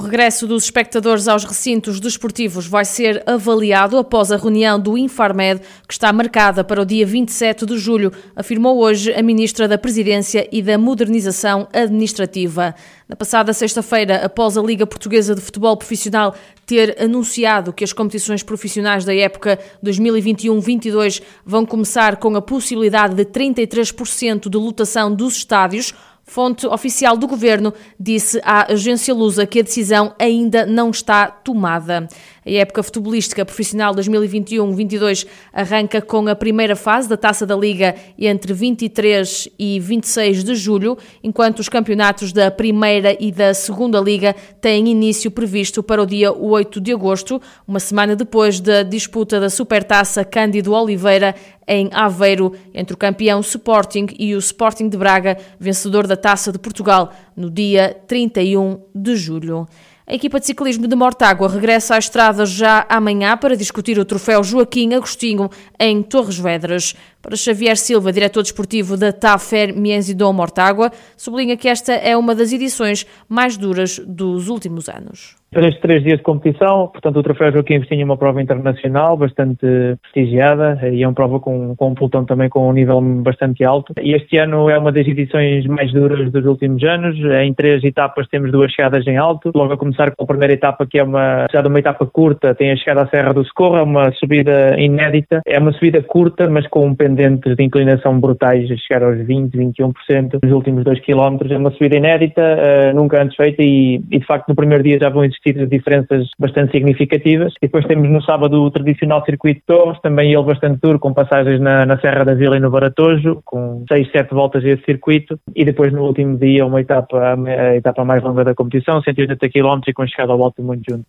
O regresso dos espectadores aos recintos desportivos vai ser avaliado após a reunião do Infarmed, que está marcada para o dia 27 de julho, afirmou hoje a Ministra da Presidência e da Modernização Administrativa. Na passada sexta-feira, após a Liga Portuguesa de Futebol Profissional ter anunciado que as competições profissionais da época 2021-22 vão começar com a possibilidade de 33% de lotação dos estádios, Fonte oficial do governo disse à agência Lusa que a decisão ainda não está tomada. A época futebolística profissional 2021-22 arranca com a primeira fase da Taça da Liga entre 23 e 26 de julho, enquanto os campeonatos da Primeira e da Segunda Liga têm início previsto para o dia 8 de agosto, uma semana depois da disputa da Supertaça Cândido Oliveira em Aveiro, entre o campeão Sporting e o Sporting de Braga, vencedor da Taça de Portugal, no dia 31 de julho. A equipa de ciclismo de Mortágua regressa à estrada já amanhã para discutir o troféu Joaquim Agostinho em Torres Vedras. Para Xavier Silva, diretor desportivo da TAFER Mienzidon Mortágua, sublinha que esta é uma das edições mais duras dos últimos anos. Três, três dias de competição, portanto o Troféu Joaquim Agostinho é uma prova internacional bastante prestigiada e é uma prova com, com um pelotão também com um nível bastante alto. E este ano é uma das edições mais duras dos últimos anos. Em três etapas temos duas chegadas em alto. Logo a começar com a primeira etapa que é uma, já de uma etapa curta, tem a chegada à Serra do Socorro, é uma subida inédita. É uma subida curta, mas com pendentes de inclinação brutais, a chegar aos 20, 21% nos últimos dois quilómetros. É uma subida inédita, uh, nunca antes feita e, e de facto no primeiro dia já vão existir existir diferenças bastante significativas. E depois temos no sábado o tradicional circuito de Torres, também ele bastante duro, com passagens na, na Serra da Vila e no Baratojo, com 6, 7 voltas esse circuito. E depois no último dia uma etapa, a etapa mais longa da competição, 180 km e com chegada ao volta muito junto.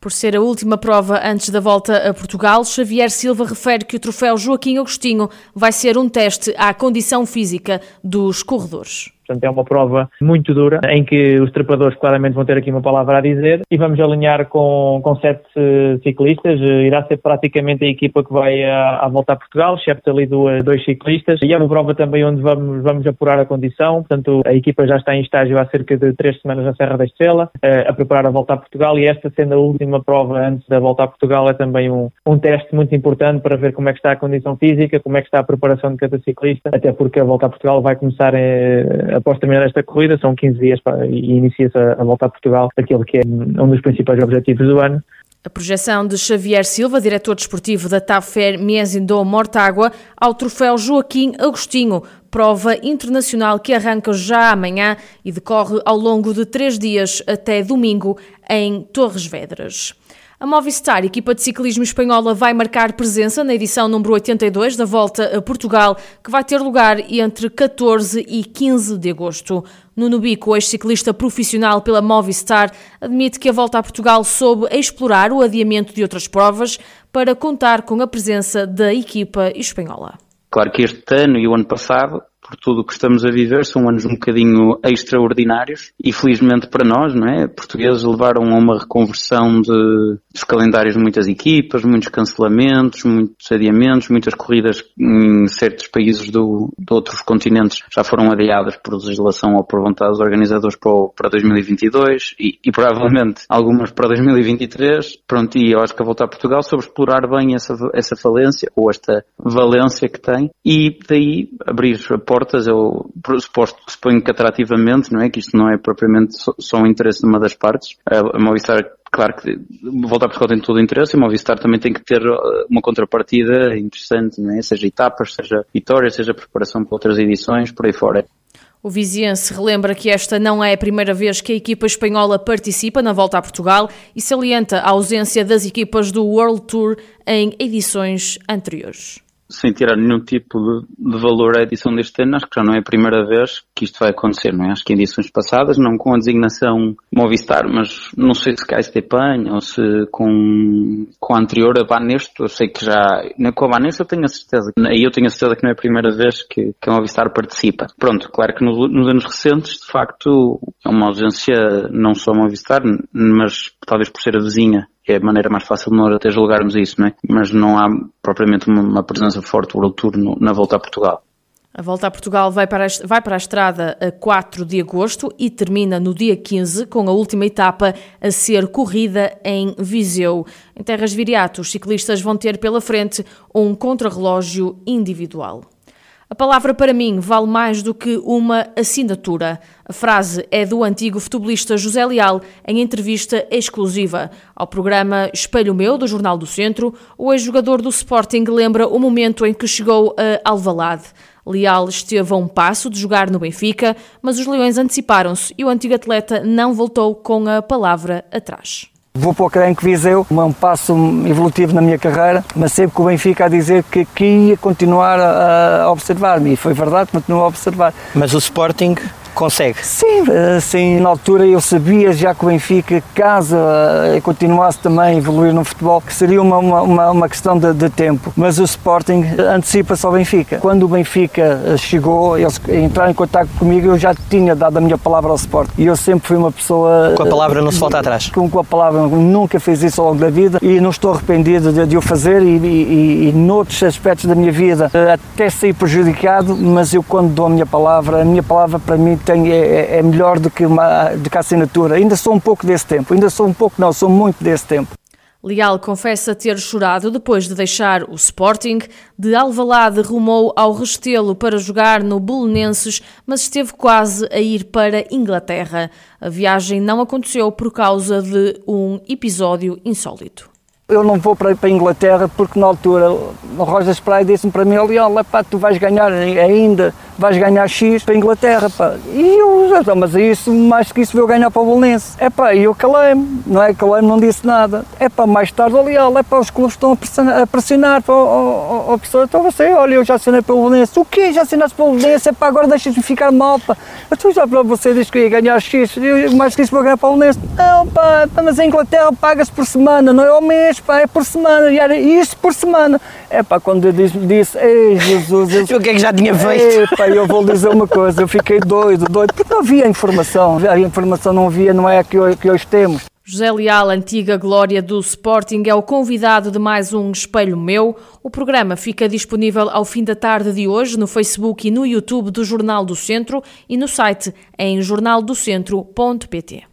Por ser a última prova antes da volta a Portugal, Xavier Silva refere que o troféu Joaquim Agostinho vai ser um teste à condição física dos corredores. Portanto, é uma prova muito dura, em que os trepadores claramente vão ter aqui uma palavra a dizer e vamos alinhar com, com sete ciclistas. Irá ser praticamente a equipa que vai à, à volta a Portugal, excepto ali duas, dois ciclistas. E é uma prova também onde vamos, vamos apurar a condição. Portanto, a equipa já está em estágio há cerca de três semanas na Serra da Estrela, uh, a preparar a volta a Portugal e esta sendo a última prova antes da volta a Portugal é também um, um teste muito importante para ver como é que está a condição física, como é que está a preparação de cada ciclista, até porque a volta a Portugal vai começar após terminar esta corrida, são 15 dias para, e inicia-se a, a volta a Portugal, aquele que é um dos principais objetivos do ano. A projeção de Xavier Silva, diretor desportivo da TAFER Miesindo Mortágua, ao troféu Joaquim Agostinho, prova internacional que arranca já amanhã e decorre ao longo de três dias até domingo em Torres Vedras. A Movistar, equipa de ciclismo espanhola, vai marcar presença na edição número 82 da Volta a Portugal, que vai ter lugar entre 14 e 15 de agosto. Nuno Bico, ex-ciclista profissional pela Movistar, admite que a Volta a Portugal soube explorar o adiamento de outras provas para contar com a presença da equipa espanhola. Claro que este ano e o ano passado por tudo o que estamos a viver, são anos um bocadinho extraordinários e felizmente para nós, não é? Portugueses levaram a uma reconversão de, dos calendários de muitas equipas, muitos cancelamentos, muitos adiamentos, muitas corridas em certos países do, de outros continentes já foram adiadas por legislação ou por vontade dos organizadores para, para 2022 e, e provavelmente algumas para 2023. Pronto, e eu acho que a voltar a Portugal sobre explorar bem essa, essa falência ou esta valência que tem e daí abrir a portas, eu suposto, suponho que atrativamente, não é? Que isto não é propriamente só, um interesse de uma das partes. A, Movistar, claro que voltar a Portugal tem todo o interesse e a Movistar também tem que ter uh, uma contrapartida interessante, é? Seja etapas, seja vitórias, seja preparação para outras edições, por aí fora. O Viziense relembra que esta não é a primeira vez que a equipa espanhola participa na volta a Portugal e salienta a ausência das equipas do World Tour em edições anteriores. Sem tirar nenhum tipo de, de, valor à edição deste ano, acho que já não é a primeira vez que isto vai acontecer, não é? Acho que em edições passadas, não com a designação Movistar, mas não sei se cá Estepan ou se com, com a anterior, a Banesto, eu sei que já, com a Banesto eu tenho a certeza, aí eu tenho a certeza que não é a primeira vez que, que a Movistar participa. Pronto, claro que no, nos anos recentes, de facto, é uma ausência não só Movistar, mas talvez por ser a vizinha é a maneira mais fácil de nós até julgarmos isso, não é? Mas não há propriamente uma, presença forte do World Tour na volta a Portugal. A volta a Portugal vai para, a, vai para a estrada a 4 de agosto e termina no dia 15, com a última etapa a ser corrida em Viseu. Em Terras Viriato, os ciclistas vão ter pela frente um contrarrelógio individual. A palavra para mim vale mais do que uma assinatura. A frase é do antigo futebolista José Leal em entrevista exclusiva ao programa Espelho Meu do Jornal do Centro. O ex-jogador do Sporting lembra o momento em que chegou a Alvalade. Leal esteve a um passo de jogar no Benfica, mas os Leões anteciparam-se e o antigo atleta não voltou com a palavra atrás. Vou para o Crenque Viseu, um passo evolutivo na minha carreira, mas sempre com o Benfica a dizer que, que ia continuar a, a observar-me, e foi verdade, continuou a observar. Mas o Sporting consegue. Sim, assim, na altura eu sabia já que o Benfica, caso uh, continuasse também a evoluir no futebol, que seria uma, uma, uma questão de, de, tempo. Mas o Sporting antecipa-se ao Benfica. Quando o Benfica eh, chegou, eles entraram em contato comigo, eu já tinha dado a minha palavra ao Sporting. E eu sempre fui uma pessoa. Com a palavra não se volta atrás. Com, com a palavra, nunca fiz isso ao longo da vida e não estou arrependido de, de o fazer e, e, e, noutros aspectos da minha vida até sair prejudicado, mas eu quando dou a minha palavra, a minha palavra para mim tem, é, é, melhor do que, uma, do que a assinatura. Ainda sou um pouco desse tempo, ainda sou um pouco, não, sou muito desse tempo. Leal confessa ter chorado depois de deixar o Sporting. De Alvalade rumou ao Restelo para jogar no Bolonenses, mas esteve quase a ir para Inglaterra. A viagem não aconteceu por causa de um episódio insólito. Eu não vou para, para a Inglaterra porque na altura o Roger Spray disse-me para mim, olha, pá, tu vais ganhar ainda vais ganhar X para a Inglaterra, pá. E eu, então, mas isso, mais que isso, eu ganhar para o Bolonense. É pá, e eu calei-me, não é? Calei-me, não disse nada. É pá, mais tarde, ali, olha, é pá, os clubes estão a pressionar, a pressionar para o, pessoa, então você, olha, eu já assinei para o Bolonense. O quê? Já assinaste para o Bolonense? É pá, agora deixas-me ficar mal, pá. Tu já para você disse que ia ganhar X, eu, mais que isso vou ganhar para o Bolonense. Não, pá, mas a Inglaterra paga-se por semana, não é ao mês, pá, é por semana, e era isso por semana. É pá, quando eu disse, disse ei Jesus, eu, o que é que já tinha feito? Epá, eu vou dizer uma coisa, eu fiquei doido, doido, porque não havia informação, a informação não havia, não é a que hoje, que hoje temos. José Leal, antiga glória do Sporting, é o convidado de mais um Espelho Meu. O programa fica disponível ao fim da tarde de hoje no Facebook e no YouTube do Jornal do Centro e no site em jornaldocentro.pt.